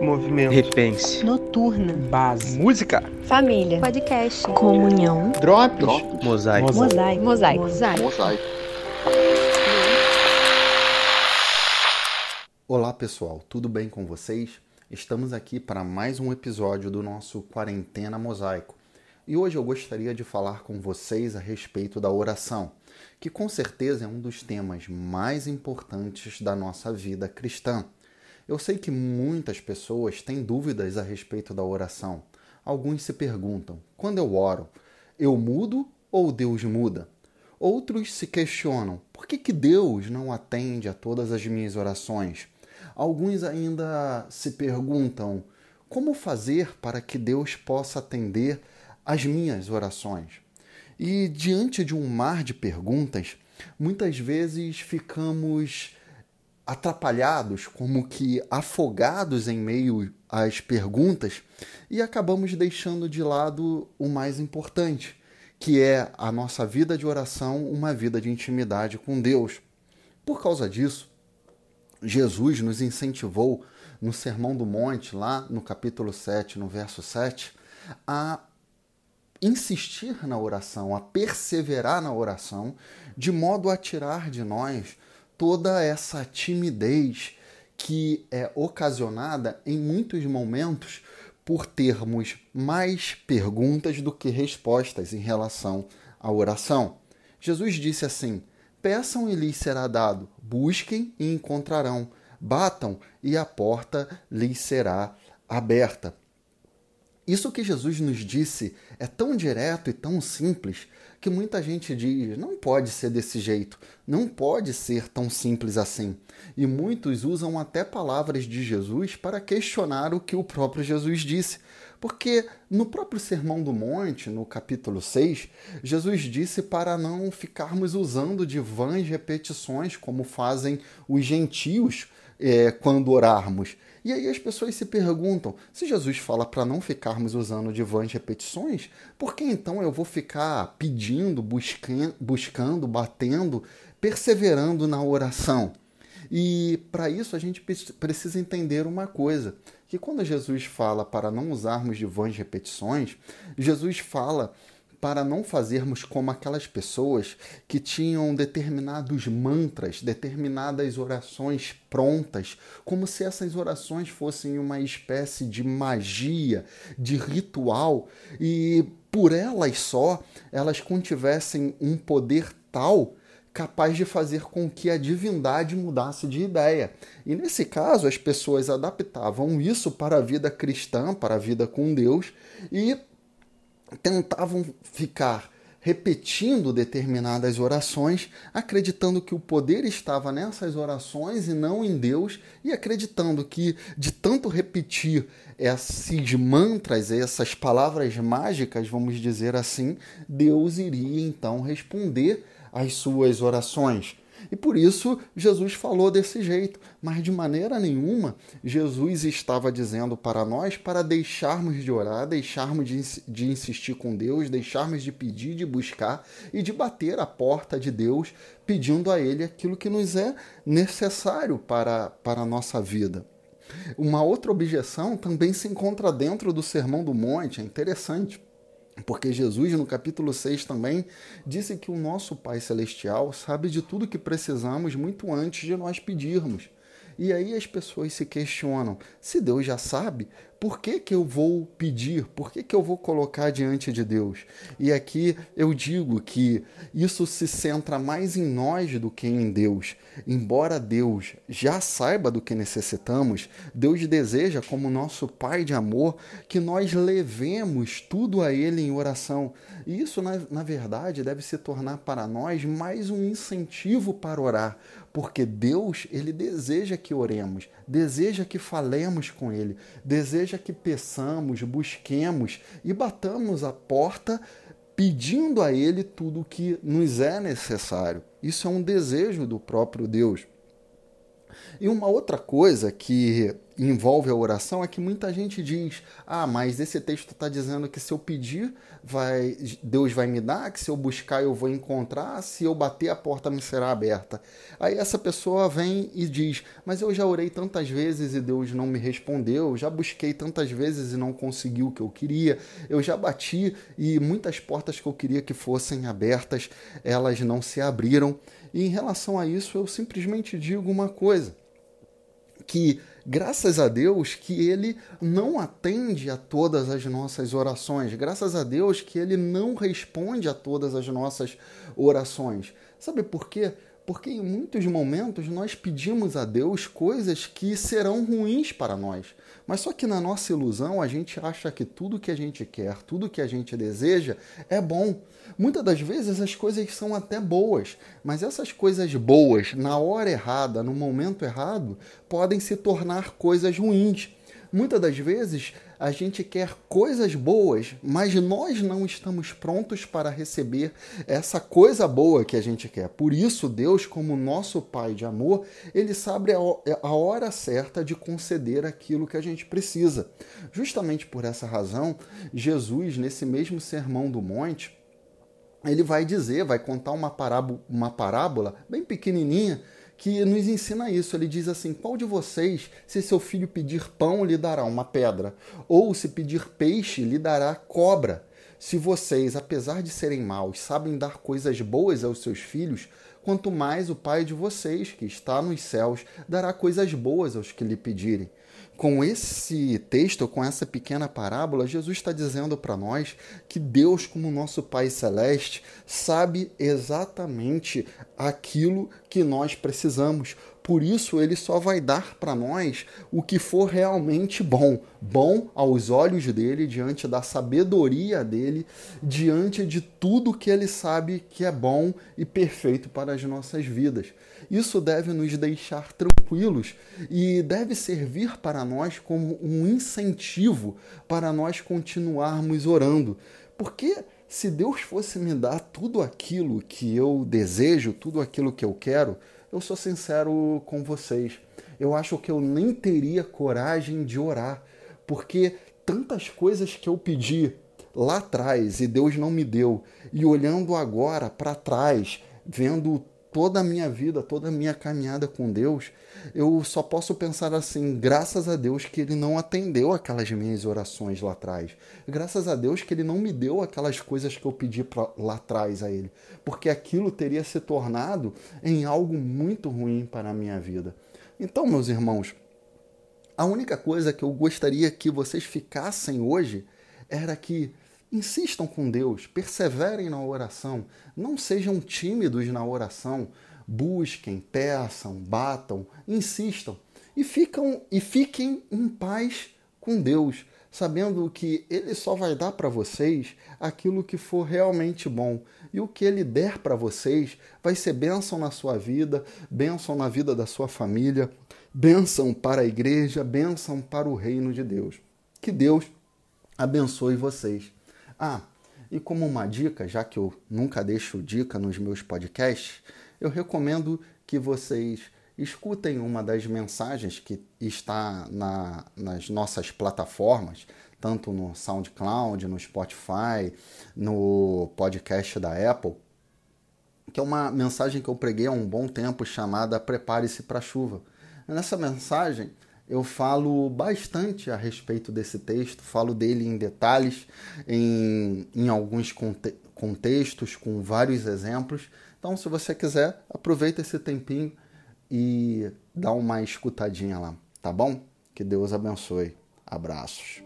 Movimento. Repense. Noturna. Base. Música. Família. Podcast. Comunhão. Drops. Drops. Mosaico. Mosaico. Mosaico. Mosaico. Mosaico. Olá pessoal, tudo bem com vocês? Estamos aqui para mais um episódio do nosso Quarentena Mosaico. E hoje eu gostaria de falar com vocês a respeito da oração, que com certeza é um dos temas mais importantes da nossa vida cristã. Eu sei que muitas pessoas têm dúvidas a respeito da oração. Alguns se perguntam: quando eu oro, eu mudo ou Deus muda? Outros se questionam: por que, que Deus não atende a todas as minhas orações? Alguns ainda se perguntam: como fazer para que Deus possa atender as minhas orações? E diante de um mar de perguntas, muitas vezes ficamos atrapalhados, como que afogados em meio às perguntas e acabamos deixando de lado o mais importante, que é a nossa vida de oração, uma vida de intimidade com Deus. Por causa disso, Jesus nos incentivou no Sermão do Monte, lá no capítulo 7, no verso 7, a insistir na oração, a perseverar na oração, de modo a tirar de nós toda essa timidez que é ocasionada em muitos momentos por termos mais perguntas do que respostas em relação à oração. Jesus disse assim: Peçam e lhes será dado, busquem e encontrarão, batam e a porta lhes será aberta. Isso que Jesus nos disse é tão direto e tão simples que muita gente diz: não pode ser desse jeito, não pode ser tão simples assim. E muitos usam até palavras de Jesus para questionar o que o próprio Jesus disse. Porque no próprio Sermão do Monte, no capítulo 6, Jesus disse para não ficarmos usando de vãs repetições como fazem os gentios é, quando orarmos. E aí as pessoas se perguntam: se Jesus fala para não ficarmos usando de vãs repetições, por que então eu vou ficar pedindo, buscando, buscando batendo, perseverando na oração? E para isso a gente precisa entender uma coisa: que quando Jesus fala para não usarmos de vãs repetições, Jesus fala para não fazermos como aquelas pessoas que tinham determinados mantras, determinadas orações prontas, como se essas orações fossem uma espécie de magia, de ritual, e por elas só elas contivessem um poder tal capaz de fazer com que a divindade mudasse de ideia. E nesse caso, as pessoas adaptavam isso para a vida cristã, para a vida com Deus, e tentavam ficar repetindo determinadas orações, acreditando que o poder estava nessas orações e não em Deus, e acreditando que de tanto repetir esses mantras, essas palavras mágicas, vamos dizer assim, Deus iria então responder às suas orações. E por isso Jesus falou desse jeito, mas de maneira nenhuma Jesus estava dizendo para nós para deixarmos de orar, deixarmos de, insistir com Deus, deixarmos de pedir, de buscar e de bater a porta de Deus pedindo a Ele aquilo que nos é necessário para, para a nossa vida. Uma outra objeção também se encontra dentro do Sermão do Monte, é interessante. Porque Jesus, no capítulo 6 também, disse que o nosso Pai Celestial sabe de tudo que precisamos muito antes de nós pedirmos. E aí as pessoas se questionam: se Deus já sabe, por que, que eu vou pedir? Por que, que eu vou colocar diante de Deus? E aqui eu digo que isso se centra mais em nós do que em Deus. Embora Deus já saiba do que necessitamos, Deus deseja, como nosso Pai de amor, que nós levemos tudo a Ele em oração. E isso, na, na verdade, deve se tornar para nós mais um incentivo para orar, porque Deus, Ele deseja que oremos, deseja que falemos com Ele, deseja que peçamos, busquemos e batamos a porta pedindo a Ele tudo o que nos é necessário. Isso é um desejo do próprio Deus. E uma outra coisa que envolve a oração é que muita gente diz: ah, mas esse texto está dizendo que se eu pedir, vai, Deus vai me dar, que se eu buscar eu vou encontrar, se eu bater a porta me será aberta. Aí essa pessoa vem e diz: mas eu já orei tantas vezes e Deus não me respondeu, já busquei tantas vezes e não consegui o que eu queria, eu já bati e muitas portas que eu queria que fossem abertas, elas não se abriram. E em relação a isso, eu simplesmente digo uma coisa que graças a Deus que ele não atende a todas as nossas orações, graças a Deus que ele não responde a todas as nossas orações. Sabe por quê? Porque em muitos momentos nós pedimos a Deus coisas que serão ruins para nós. Mas só que na nossa ilusão a gente acha que tudo que a gente quer, tudo que a gente deseja é bom. Muitas das vezes as coisas são até boas, mas essas coisas boas, na hora errada, no momento errado, podem se tornar coisas ruins. Muitas das vezes a gente quer coisas boas, mas nós não estamos prontos para receber essa coisa boa que a gente quer. Por isso, Deus, como nosso Pai de amor, ele sabe a hora certa de conceder aquilo que a gente precisa. Justamente por essa razão, Jesus, nesse mesmo Sermão do Monte, ele vai dizer, vai contar uma parábola, uma parábola bem pequenininha que nos ensina isso. Ele diz assim: Qual de vocês, se seu filho pedir pão, lhe dará uma pedra? Ou se pedir peixe, lhe dará cobra? Se vocês, apesar de serem maus, sabem dar coisas boas aos seus filhos, quanto mais o Pai de vocês, que está nos céus, dará coisas boas aos que lhe pedirem com esse texto, com essa pequena parábola, Jesus está dizendo para nós que Deus, como nosso Pai Celeste, sabe exatamente aquilo que nós precisamos. Por isso, ele só vai dar para nós o que for realmente bom, bom aos olhos dele, diante da sabedoria dele, diante de tudo que ele sabe que é bom e perfeito para as nossas vidas. Isso deve nos deixar tranquilos e deve servir para nós como um incentivo para nós continuarmos orando. Porque se Deus fosse me dar tudo aquilo que eu desejo, tudo aquilo que eu quero, eu sou sincero com vocês. Eu acho que eu nem teria coragem de orar, porque tantas coisas que eu pedi lá atrás e Deus não me deu, e olhando agora para trás, vendo toda a minha vida, toda a minha caminhada com Deus, eu só posso pensar assim: graças a Deus que Ele não atendeu aquelas minhas orações lá atrás. Graças a Deus que Ele não me deu aquelas coisas que eu pedi pra, lá atrás a Ele. Porque aquilo teria se tornado em algo muito ruim para a minha vida. Então, meus irmãos, a única coisa que eu gostaria que vocês ficassem hoje era que Insistam com Deus, perseverem na oração, não sejam tímidos na oração, busquem, peçam, batam, insistam e, ficam, e fiquem em paz com Deus, sabendo que Ele só vai dar para vocês aquilo que for realmente bom. E o que Ele der para vocês vai ser bênção na sua vida, bênção na vida da sua família, bênção para a igreja, bênção para o reino de Deus. Que Deus abençoe vocês. Ah, e como uma dica, já que eu nunca deixo dica nos meus podcasts, eu recomendo que vocês escutem uma das mensagens que está na, nas nossas plataformas, tanto no SoundCloud, no Spotify, no podcast da Apple, que é uma mensagem que eu preguei há um bom tempo chamada Prepare-se para a chuva. Nessa mensagem, eu falo bastante a respeito desse texto, falo dele em detalhes, em, em alguns conte contextos, com vários exemplos. Então, se você quiser, aproveita esse tempinho e dá uma escutadinha lá, tá bom? Que Deus abençoe. Abraços.